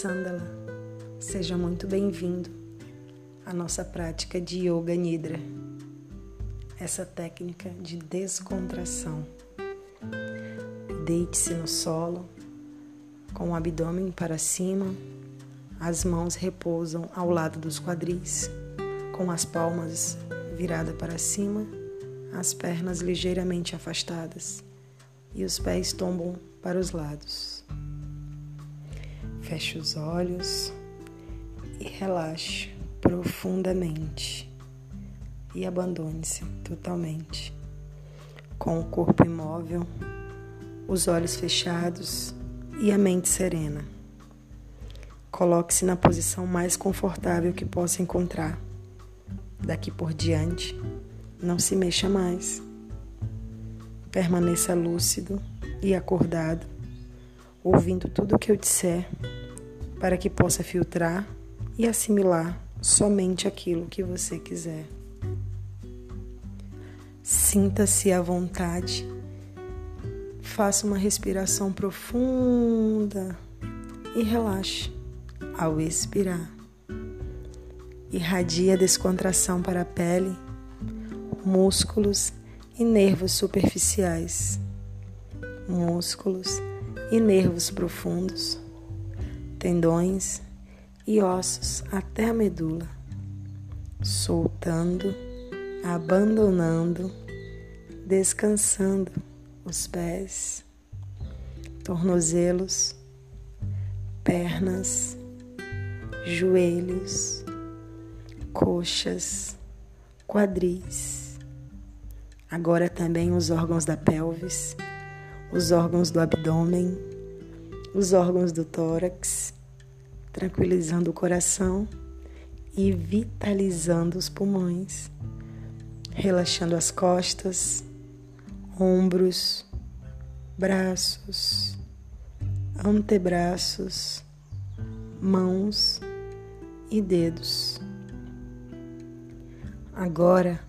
Sandala, seja muito bem-vindo à nossa prática de Yoga Nidra, essa técnica de descontração. Deite-se no solo, com o abdômen para cima, as mãos repousam ao lado dos quadris, com as palmas viradas para cima, as pernas ligeiramente afastadas e os pés tombam para os lados. Feche os olhos e relaxe profundamente e abandone-se totalmente. Com o corpo imóvel, os olhos fechados e a mente serena. Coloque-se na posição mais confortável que possa encontrar. Daqui por diante, não se mexa mais. Permaneça lúcido e acordado, ouvindo tudo o que eu disser para que possa filtrar e assimilar somente aquilo que você quiser. Sinta-se à vontade. Faça uma respiração profunda e relaxe ao expirar. Irradia descontração para a pele, músculos e nervos superficiais, músculos e nervos profundos tendões e ossos até a medula, soltando, abandonando, descansando os pés, tornozelos, pernas, joelhos, coxas, quadris. Agora também os órgãos da pelvis, os órgãos do abdômen os órgãos do tórax, tranquilizando o coração e vitalizando os pulmões, relaxando as costas, ombros, braços, antebraços, mãos e dedos. Agora,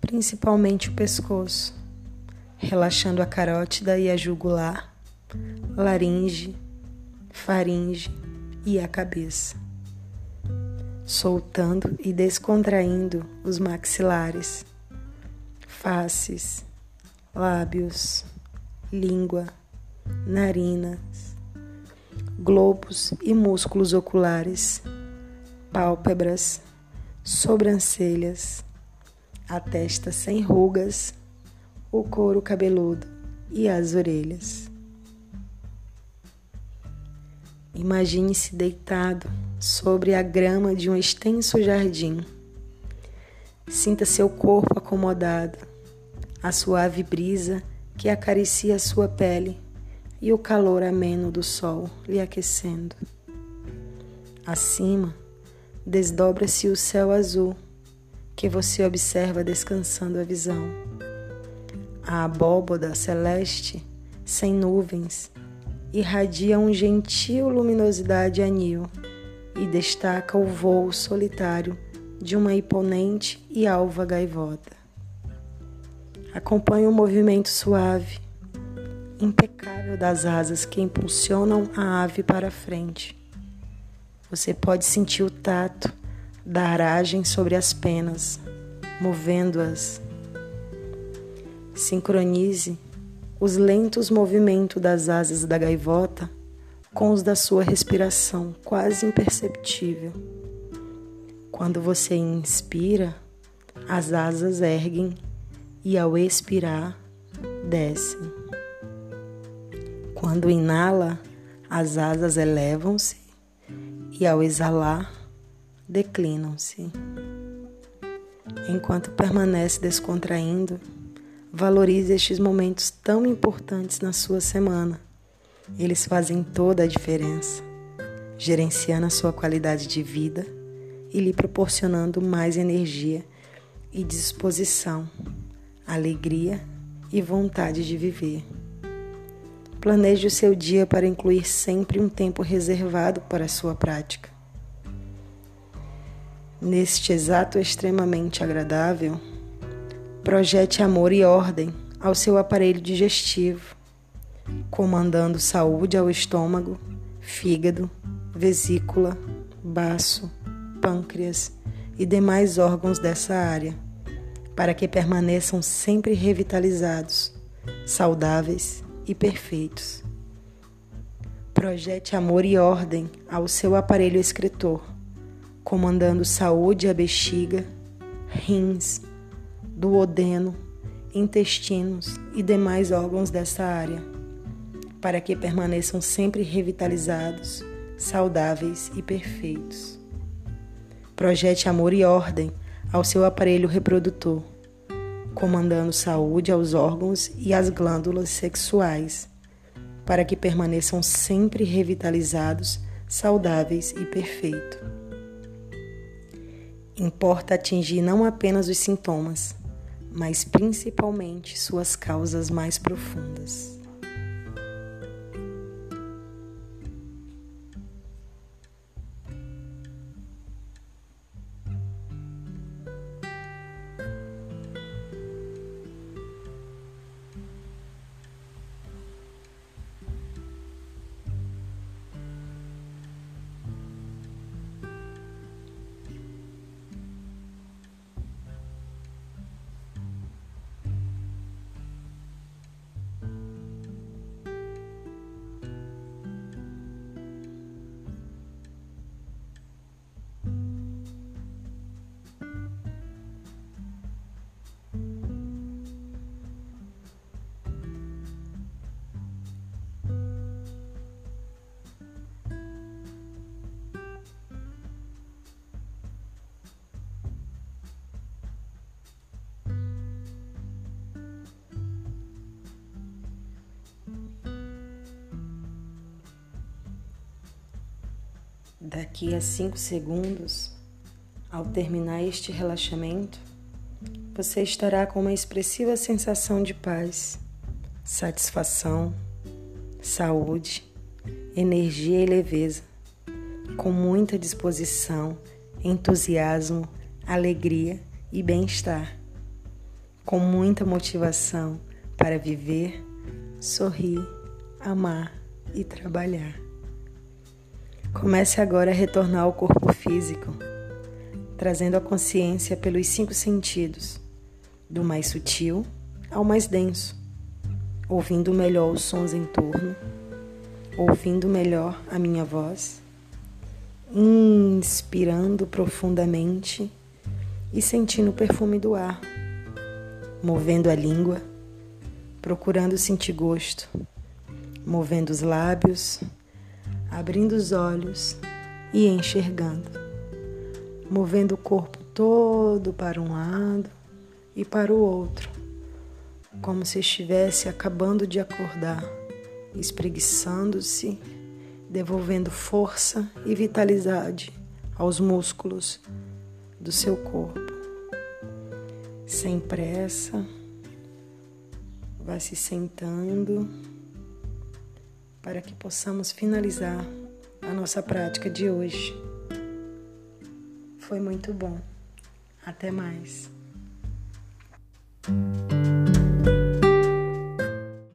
principalmente o pescoço, relaxando a carótida e a jugular, laringe, faringe e a cabeça, soltando e descontraindo os maxilares, faces, lábios, língua, narinas, globos e músculos oculares, pálpebras, sobrancelhas, a testa sem rugas, o couro cabeludo e as orelhas. Imagine-se deitado sobre a grama de um extenso jardim. Sinta seu corpo acomodado, a suave brisa que acaricia sua pele e o calor ameno do sol lhe aquecendo. Acima, desdobra-se o céu azul que você observa descansando a visão. A abóboda celeste, sem nuvens, irradia um gentil luminosidade anil e destaca o voo solitário de uma imponente e alva gaivota. Acompanhe o movimento suave, impecável das asas que impulsionam a ave para frente. Você pode sentir o tato da aragem sobre as penas, movendo-as. Sincronize os lentos movimentos das asas da gaivota com os da sua respiração, quase imperceptível. Quando você inspira, as asas erguem e ao expirar, descem. Quando inala, as asas elevam-se e ao exalar, declinam-se. Enquanto permanece descontraindo, Valorize estes momentos tão importantes na sua semana. Eles fazem toda a diferença, gerenciando a sua qualidade de vida e lhe proporcionando mais energia e disposição, alegria e vontade de viver. Planeje o seu dia para incluir sempre um tempo reservado para a sua prática. Neste exato extremamente agradável, Projete amor e ordem ao seu aparelho digestivo, comandando saúde ao estômago, fígado vesícula, baço, pâncreas e demais órgãos dessa área, para que permaneçam sempre revitalizados, saudáveis e perfeitos. Projete amor e ordem ao seu aparelho escritor, comandando saúde à bexiga, rins, duodeno, intestinos e demais órgãos dessa área, para que permaneçam sempre revitalizados, saudáveis e perfeitos. Projete amor e ordem ao seu aparelho reprodutor, comandando saúde aos órgãos e às glândulas sexuais, para que permaneçam sempre revitalizados, saudáveis e perfeitos. Importa atingir não apenas os sintomas, mas principalmente suas causas mais profundas. Daqui a cinco segundos, ao terminar este relaxamento, você estará com uma expressiva sensação de paz, satisfação, saúde, energia e leveza, com muita disposição, entusiasmo, alegria e bem-estar, com muita motivação para viver, sorrir, amar e trabalhar. Comece agora a retornar ao corpo físico, trazendo a consciência pelos cinco sentidos, do mais sutil ao mais denso, ouvindo melhor os sons em torno, ouvindo melhor a minha voz, inspirando profundamente e sentindo o perfume do ar, movendo a língua, procurando sentir gosto, movendo os lábios abrindo os olhos e enxergando, movendo o corpo todo para um lado e para o outro, como se estivesse acabando de acordar, espreguiçando-se, devolvendo força e vitalidade aos músculos do seu corpo. Sem pressa, vá se sentando para que possamos finalizar a nossa prática de hoje. Foi muito bom. Até mais.